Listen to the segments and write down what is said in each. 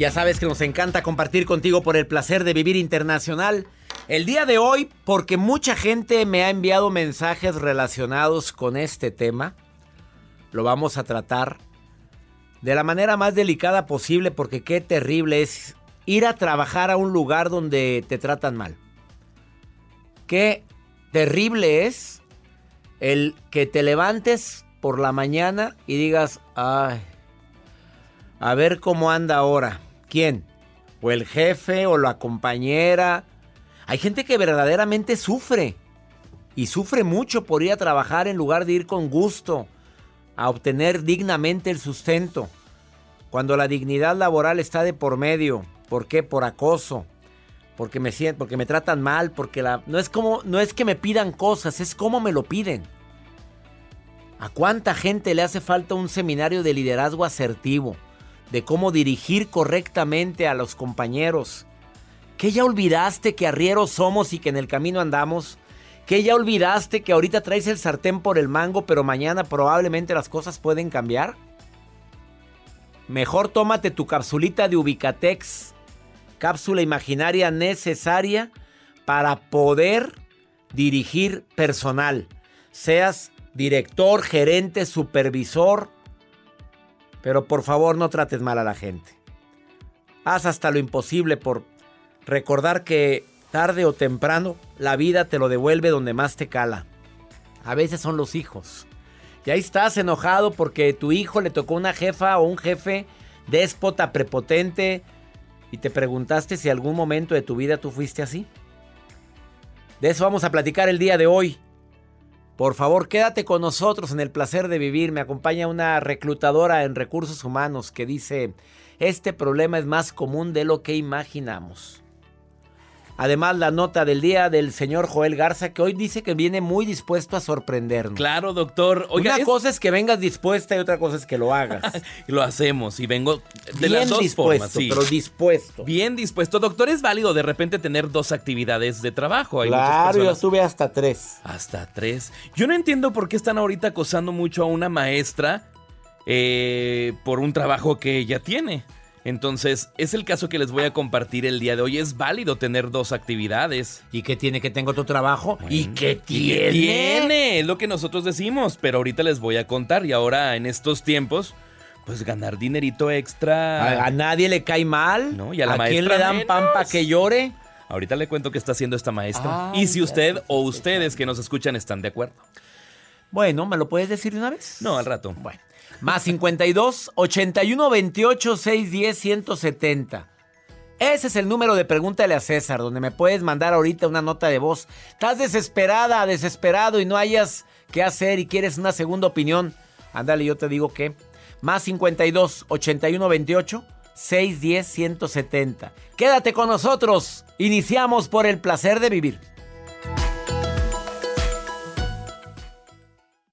Ya sabes que nos encanta compartir contigo por el placer de vivir internacional. El día de hoy, porque mucha gente me ha enviado mensajes relacionados con este tema, lo vamos a tratar de la manera más delicada posible porque qué terrible es ir a trabajar a un lugar donde te tratan mal. Qué terrible es el que te levantes por la mañana y digas, ay, a ver cómo anda ahora. ¿Quién? ¿O el jefe o la compañera? Hay gente que verdaderamente sufre. Y sufre mucho por ir a trabajar en lugar de ir con gusto a obtener dignamente el sustento. Cuando la dignidad laboral está de por medio. ¿Por qué? Por acoso. Porque me porque me tratan mal, porque la no es como no es que me pidan cosas, es como me lo piden. ¿A cuánta gente le hace falta un seminario de liderazgo asertivo? De cómo dirigir correctamente a los compañeros. ¿Que ya olvidaste que arrieros somos y que en el camino andamos? ¿Que ya olvidaste que ahorita traes el sartén por el mango, pero mañana probablemente las cosas pueden cambiar? Mejor tómate tu capsulita de Ubicatex, cápsula imaginaria necesaria para poder dirigir personal. Seas director, gerente, supervisor, pero por favor no trates mal a la gente. Haz hasta lo imposible por recordar que tarde o temprano la vida te lo devuelve donde más te cala. A veces son los hijos. Y ahí estás enojado porque tu hijo le tocó una jefa o un jefe déspota, prepotente, y te preguntaste si algún momento de tu vida tú fuiste así. De eso vamos a platicar el día de hoy. Por favor, quédate con nosotros en el placer de vivir. Me acompaña una reclutadora en recursos humanos que dice, este problema es más común de lo que imaginamos. Además, la nota del día del señor Joel Garza, que hoy dice que viene muy dispuesto a sorprendernos. Claro, doctor. Oiga, Una cosa es que vengas dispuesta y otra cosa es que lo hagas. lo hacemos y vengo de las dos dispuesto, formas. Pero dispuesto. Bien dispuesto. Doctor, es válido de repente tener dos actividades de trabajo. claro, yo estuve hasta tres. Hasta tres. Yo no entiendo por qué están ahorita acosando mucho a una maestra eh, por un trabajo que ella tiene. Entonces, es el caso que les voy a compartir el día de hoy. Es válido tener dos actividades. ¿Y qué tiene que tengo tu trabajo? ¿Y qué tiene? tiene? Es lo que nosotros decimos, pero ahorita les voy a contar. Y ahora, en estos tiempos, pues ganar dinerito extra. A, nadie le cae mal. ¿No? Y a la ¿A quién le dan pampa que llore? Ahorita le cuento qué está haciendo esta maestra. y si usted o ustedes que nos escuchan están de acuerdo. Bueno, ¿me lo puedes decir de una vez? No, al rato. Bueno. Más 52 81 28 610 170. Ese es el número de Pregúntale a César, donde me puedes mandar ahorita una nota de voz. Estás desesperada, desesperado y no hayas qué hacer y quieres una segunda opinión, ándale, yo te digo que más 52 81 28 610 170. Quédate con nosotros. Iniciamos por el placer de vivir.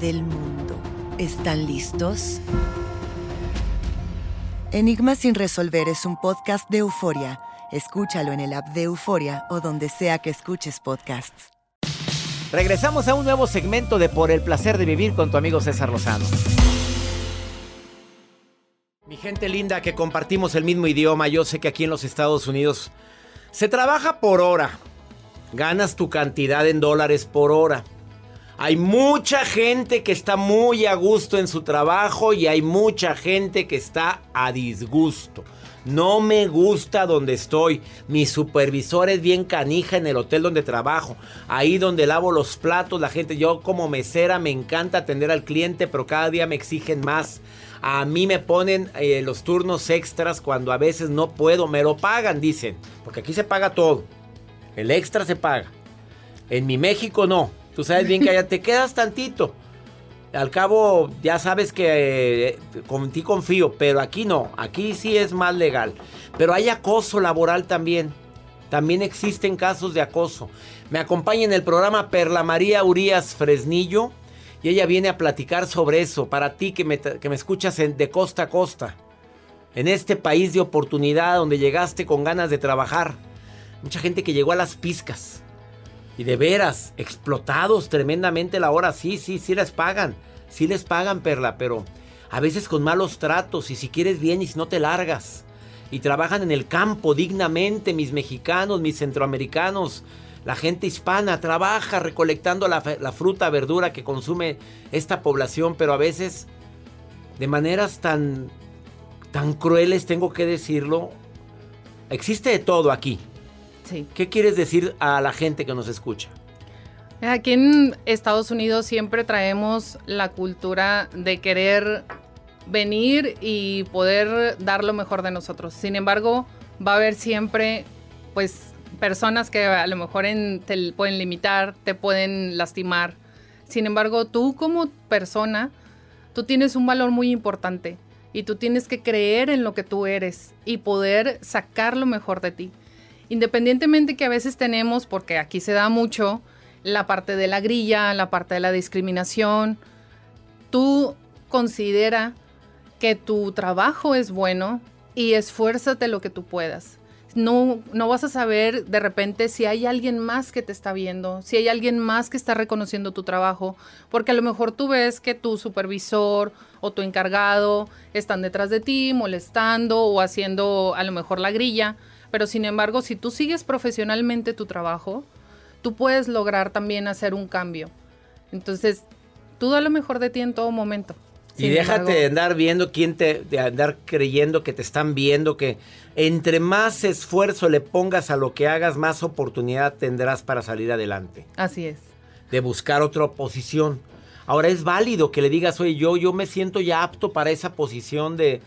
del mundo. ¿Están listos? Enigma sin resolver es un podcast de euforia. Escúchalo en el app de Euforia o donde sea que escuches podcasts. Regresamos a un nuevo segmento de Por el placer de vivir con tu amigo César Lozano. Mi gente linda que compartimos el mismo idioma, yo sé que aquí en los Estados Unidos se trabaja por hora. Ganas tu cantidad en dólares por hora. Hay mucha gente que está muy a gusto en su trabajo y hay mucha gente que está a disgusto. No me gusta donde estoy. Mi supervisor es bien canija en el hotel donde trabajo. Ahí donde lavo los platos, la gente, yo como mesera me encanta atender al cliente, pero cada día me exigen más. A mí me ponen eh, los turnos extras cuando a veces no puedo, me lo pagan, dicen. Porque aquí se paga todo. El extra se paga. En mi México no. Tú sabes bien que allá te quedas tantito. Al cabo, ya sabes que eh, con ti confío, pero aquí no. Aquí sí es más legal. Pero hay acoso laboral también. También existen casos de acoso. Me acompaña en el programa Perla María Urias Fresnillo y ella viene a platicar sobre eso para ti que me, que me escuchas en, de costa a costa. En este país de oportunidad donde llegaste con ganas de trabajar. Mucha gente que llegó a las pizcas. Y de veras, explotados tremendamente la hora. Sí, sí, sí les pagan. Sí les pagan, Perla, pero a veces con malos tratos. Y si quieres bien y si no te largas. Y trabajan en el campo dignamente, mis mexicanos, mis centroamericanos. La gente hispana trabaja recolectando la, la fruta, verdura que consume esta población, pero a veces de maneras tan, tan crueles, tengo que decirlo. Existe de todo aquí. Sí. ¿Qué quieres decir a la gente que nos escucha? Aquí en Estados Unidos siempre traemos la cultura de querer venir y poder dar lo mejor de nosotros. Sin embargo, va a haber siempre, pues, personas que a lo mejor en- te pueden limitar, te pueden lastimar. Sin embargo, tú como persona, tú tienes un valor muy importante y tú tienes que creer en lo que tú eres y poder sacar lo mejor de ti. Independientemente que a veces tenemos, porque aquí se da mucho, la parte de la grilla, la parte de la discriminación, tú considera que tu trabajo es bueno y esfuérzate lo que tú puedas. No, no vas a saber de repente si hay alguien más que te está viendo, si hay alguien más que está reconociendo tu trabajo, porque a lo mejor tú ves que tu supervisor o tu encargado están detrás de ti molestando o haciendo a lo mejor la grilla, pero sin embargo si tú sigues profesionalmente tu trabajo, tú puedes lograr también hacer un cambio. Entonces, tú da lo mejor de ti en todo momento. Y déjate embargo- de andar viendo quién te, de andar creyendo que te están viendo, que entre más esfuerzo le pongas a lo que hagas, más oportunidad tendrás para salir adelante. Así es. de buscar otra posición. Ahora es válido que le digas, oye, yo, yo me siento ya apto para esa posición de...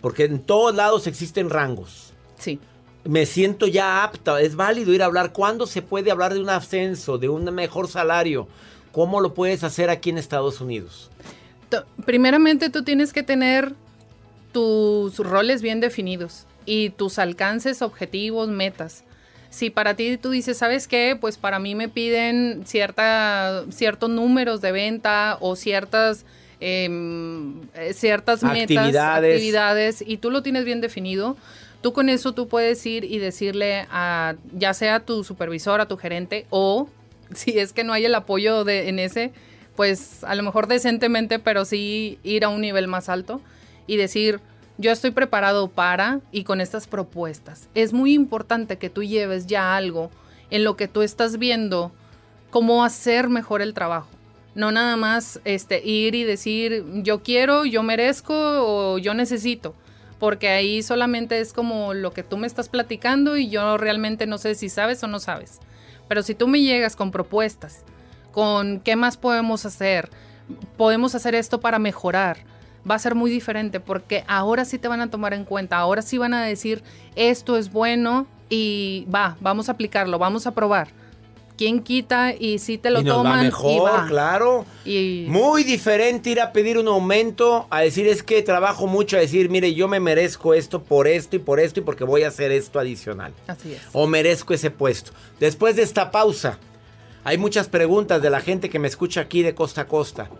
Porque en todos lados existen rangos. Sí. Me siento ya apta, es válido ir a hablar. ¿Cuándo se puede hablar de un ascenso, de un mejor salario? ¿Cómo lo puedes hacer aquí en Estados Unidos? Primeramente tú tienes que tener tus roles bien definidos y tus alcances, objetivos, metas. Si para ti tú dices, ¿sabes qué? Pues para mí me piden cierta, ciertos números de venta o ciertas, em, eh, ciertas metas, actividades, y tú lo tienes bien definido, tú con eso tú puedes ir y decirle a ya sea tu supervisor, a tu gerente o si es que no hay el apoyo de, en ese, pues a lo mejor decentemente, pero sí ir a un nivel más alto y decir, yo estoy preparado para y con estas propuestas. Es muy importante que tú lleves ya algo en lo que tú estás viendo cómo hacer mejor el trabajo. No nada más este, ir y decir yo quiero, yo merezco o yo necesito. Porque ahí solamente es como lo que tú me estás platicando y yo realmente no sé si sabes o no sabes. Pero si tú me llegas con propuestas, con qué más podemos hacer, podemos hacer esto para mejorar, va a ser muy diferente porque ahora sí te van a tomar en cuenta, ahora sí van a decir esto es bueno y va, vamos a aplicarlo, vamos a probar. ¿Quién quita y si te lo y nos toman? Va mejor, claro. Y... Muy diferente ir a pedir un aumento a decir es que trabajo mucho, a decir, mire, yo me merezco esto por esto y por esto y porque voy a hacer esto adicional. Así es. O merezco ese puesto. Después de esta pausa, hay muchas preguntas de la gente que me escucha aquí de costa a costa.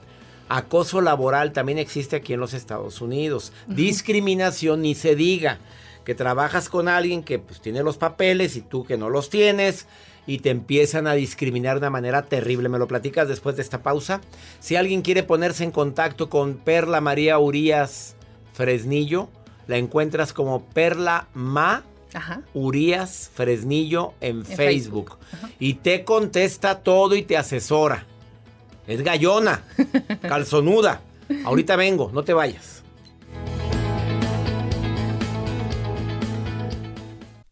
Acoso laboral también existe aquí en los Estados Unidos. Discriminación ni se diga. Que trabajas con alguien que pues, tiene los papeles y tú que no los tienes y te empiezan a discriminar de una manera terrible. ¿Me lo platicas después de esta pausa? Si alguien quiere ponerse en contacto con Perla María Urias Fresnillo, la encuentras como Perla Ma Ajá. Urias Fresnillo en, En Facebook. Facebook. Y te contesta todo y te asesora. Es gallona, calzonuda. Ahorita vengo, no te vayas.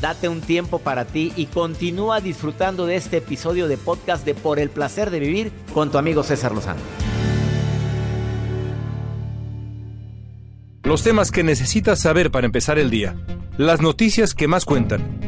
Date un tiempo para ti y continúa disfrutando de este episodio de podcast de Por el placer de vivir con tu amigo César Lozano. Los temas que necesitas saber para empezar el día. Las noticias que más cuentan.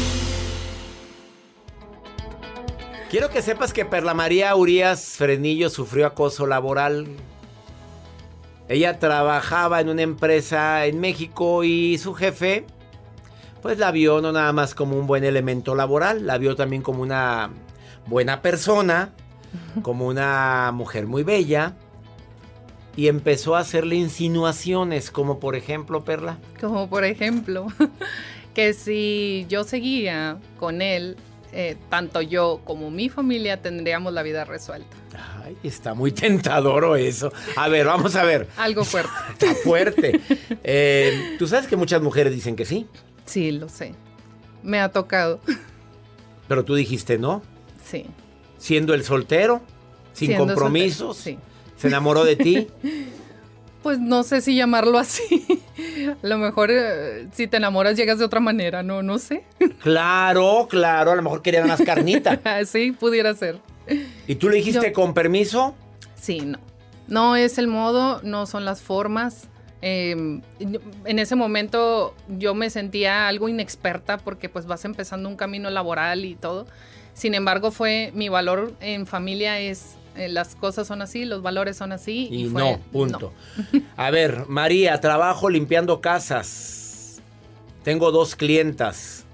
Quiero que sepas que Perla María Urias Fresnillo sufrió acoso laboral. Ella trabajaba en una empresa en México y su jefe pues la vio no nada más como un buen elemento laboral, la vio también como una buena persona, como una mujer muy bella y empezó a hacerle insinuaciones como por ejemplo, Perla, Como por ejemplo, que si yo seguía con él, eh, tanto yo como mi familia tendríamos la vida resuelta. Ay, está muy tentador eso. A ver, vamos a ver. Algo fuerte. Está fuerte. Eh, Tú sabes que muchas mujeres dicen que sí, Sí, lo sé. Me ha tocado. pero tú dijiste no. Sí. Siendo el soltero, sin Siendo compromisos. soltero, Se enamoró de ti. Pues no sé si llamarlo así. A lo mejor eh, si te enamoras llegas de otra manera, no, no sé. claro, claro, a lo mejor querían más carnita. sí, pudiera ser. ¿Y tú le dijiste Yo- con permiso? Sí, no. No es el modo, no son las formas. Eh, yo- en ese momento yo me sentía algo inexperta porque pues vas empezando un camino laboral y todo. Sin embargo, fue mi valor en familia es eh, las cosas son así, los valores son así. Y, Y, fue, no, punto. A ver, María, trabajo limpiando casas. Tengo dos clientas.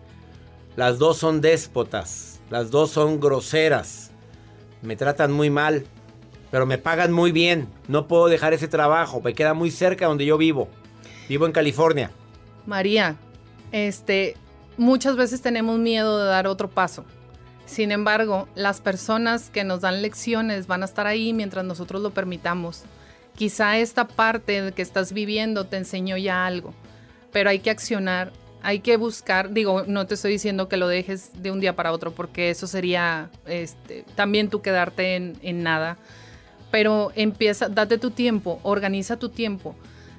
Las dos son déspotas. Las dos son groseras. Me tratan muy mal. Pero me pagan muy bien. No puedo dejar ese trabajo. Me queda muy cerca donde yo vivo. Vivo en California. María, este, muchas veces tenemos miedo de dar otro paso. Sin embargo, las personas que nos dan lecciones van a estar ahí mientras nosotros lo permitamos. Quizá esta parte que estás viviendo te enseñó ya algo, pero hay que accionar, hay que buscar, digo, no te estoy diciendo que lo dejes de un día para otro, porque eso sería este, también tú quedarte en, en nada, pero empieza, date tu tiempo, organiza tu tiempo.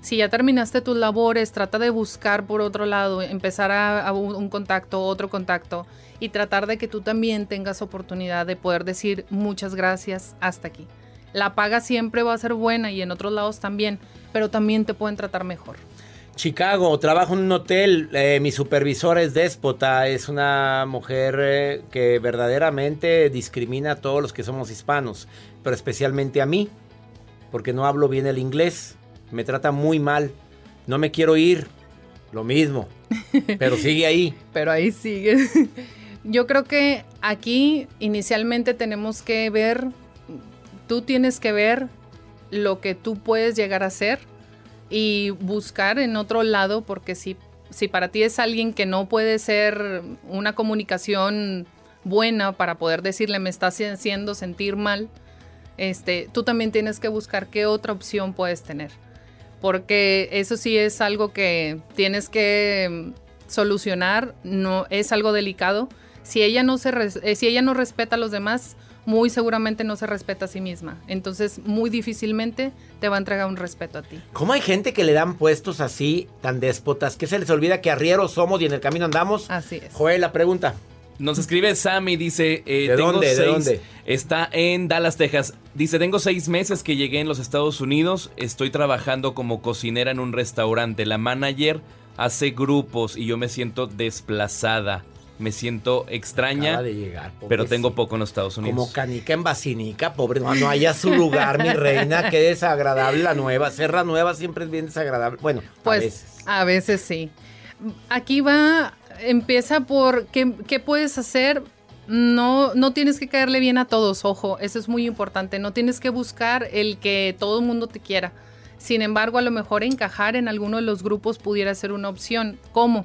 Si ya terminaste tus labores, trata de buscar por otro lado, empezar a, un, contacto, otro contacto y tratar de que tú también tengas oportunidad de poder decir muchas gracias hasta aquí. La paga siempre va a ser buena y en otros lados también, pero también te pueden tratar mejor. Chicago, trabajo en un hotel. eh, mi supervisora es déspota. Es una mujer eh, que verdaderamente discrimina a todos los que somos hispanos, pero especialmente a mí, porque no hablo bien el inglés. Me trata muy mal. No me quiero ir. Lo mismo. Pero sigue ahí. Pero ahí sigue. Yo creo que aquí inicialmente tenemos que ver, tú tienes que ver lo que tú puedes llegar a ser y buscar en otro lado, porque si, si para ti es alguien que no puede ser una comunicación buena para poder decirle me estás haciendo sentir mal, este, tú también tienes que buscar qué otra opción puedes tener. Porque eso sí es algo que tienes que mm, solucionar, no es algo delicado. Si ella no se res- eh, si ella no respeta a los demás, muy seguramente no se respeta a sí misma. Entonces, muy difícilmente te va a entregar un respeto a ti. ¿Cómo hay gente que le dan puestos así, tan déspotas, que se les olvida que arrieros somos y en el camino andamos? Así es. Joel, la pregunta. Nos escribe Sammy, dice... eh, ¿De tengo dónde? ¿De dónde? Está en Dallas, Texas. Dice, tengo seis meses que llegué en los Estados Unidos. Estoy trabajando como cocinera en un restaurante. La manager hace grupos y yo me siento desplazada. Me siento extraña, Acaba de llegar, pero tengo poco en los Estados Unidos. Como canica en vacinica, pobre, no, no haya su lugar, mi reina, qué desagradable la nueva. Serra nueva siempre es bien desagradable. Bueno, Pues a veces. a veces sí. Aquí va, empieza por qué, qué puedes hacer. No, no tienes que caerle bien a todos, ojo, eso es muy importante. No tienes que buscar el que todo el mundo te quiera. Sin embargo, a lo mejor encajar en alguno de los grupos pudiera ser una opción. ¿Cómo?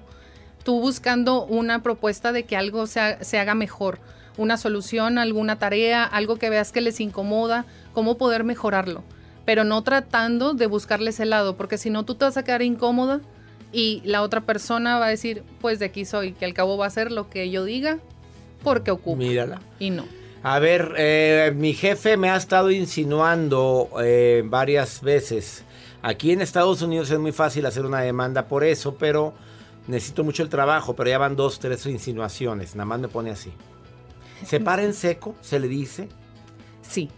Tú buscando una propuesta de que algo se, se haga mejor, una solución, alguna tarea, algo que veas que les incomoda, cómo poder mejorarlo. Pero no tratando de buscarles el lado, porque si no tú te vas a quedar incómoda y la otra persona va a decir, pues de aquí soy, que al cabo va a hacer lo que yo diga porque ocupo. Mírala. Y no. A ver, eh, mi jefe me ha estado insinuando eh, varias veces. Aquí en Estados Unidos es muy fácil hacer una demanda por eso, pero necesito mucho el trabajo, pero ya van dos, tres insinuaciones. Nada más me pone así. Se para en seco, se le dice. Sí.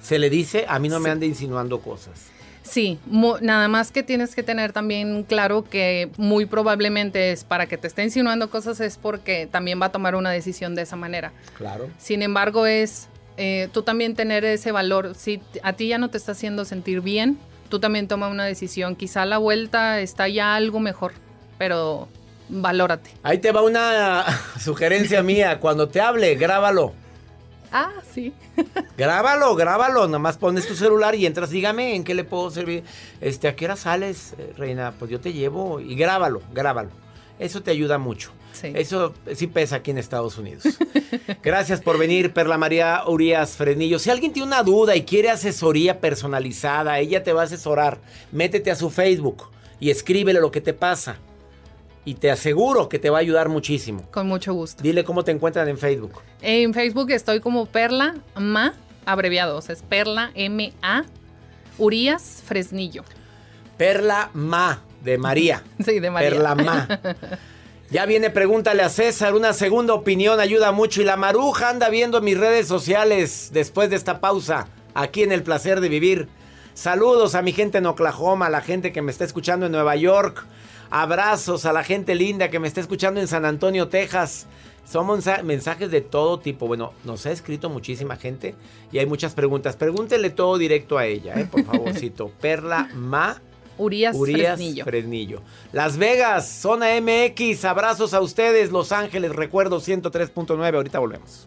Se le dice, a mí no me ande insinuando cosas. Sí, nada más que tienes que tener también claro que muy probablemente es para que te esté insinuando cosas es porque también va a tomar una decisión de esa manera. Claro. Sin embargo, es eh, tú también tener ese valor. Si a ti ya no te está haciendo sentir bien, tú también toma una decisión. Quizá a la vuelta está ya algo mejor, pero valórate. Ahí te va una sugerencia mía. Cuando te hable, grábalo. Ah, sí. Grábalo, grábalo. Nada más pones tu celular y entras. Dígame en qué le puedo servir. Este, ¿a qué hora sales, eh, reina? Pues yo te llevo y grábalo, grábalo. Eso te ayuda mucho. Sí. Eso sí pesa aquí en Estados Unidos. Gracias por venir, Perla María Urias Frenillo. Si alguien tiene una duda y quiere asesoría personalizada, ella te va a asesorar. Métete a su Facebook y escríbele lo que te pasa. Y te aseguro que te va a ayudar muchísimo. Con mucho gusto. Dile cómo te encuentran en Facebook. En Facebook estoy como Perla Ma abreviados. Es Perla M-A Urias Fresnillo. Perla Ma, de María. Sí, de María. Perla Ma. Ya viene, pregúntale a César, una segunda opinión ayuda mucho. Y la maruja anda viendo mis redes sociales después de esta pausa, aquí en El Placer de Vivir. Saludos a mi gente en Oklahoma, a la gente que me está escuchando en Nueva York. Abrazos a la gente linda que me está escuchando en San Antonio, Texas. Son mensajes de todo tipo. Bueno, nos ha escrito muchísima gente y hay muchas preguntas. Pregúntele todo directo a ella, ¿eh? por favorcito. Perla Ma. Urias, Fresnillo. Las Vegas, zona MX. Abrazos a ustedes, Los Ángeles. Recuerdo 103.9. Ahorita volvemos.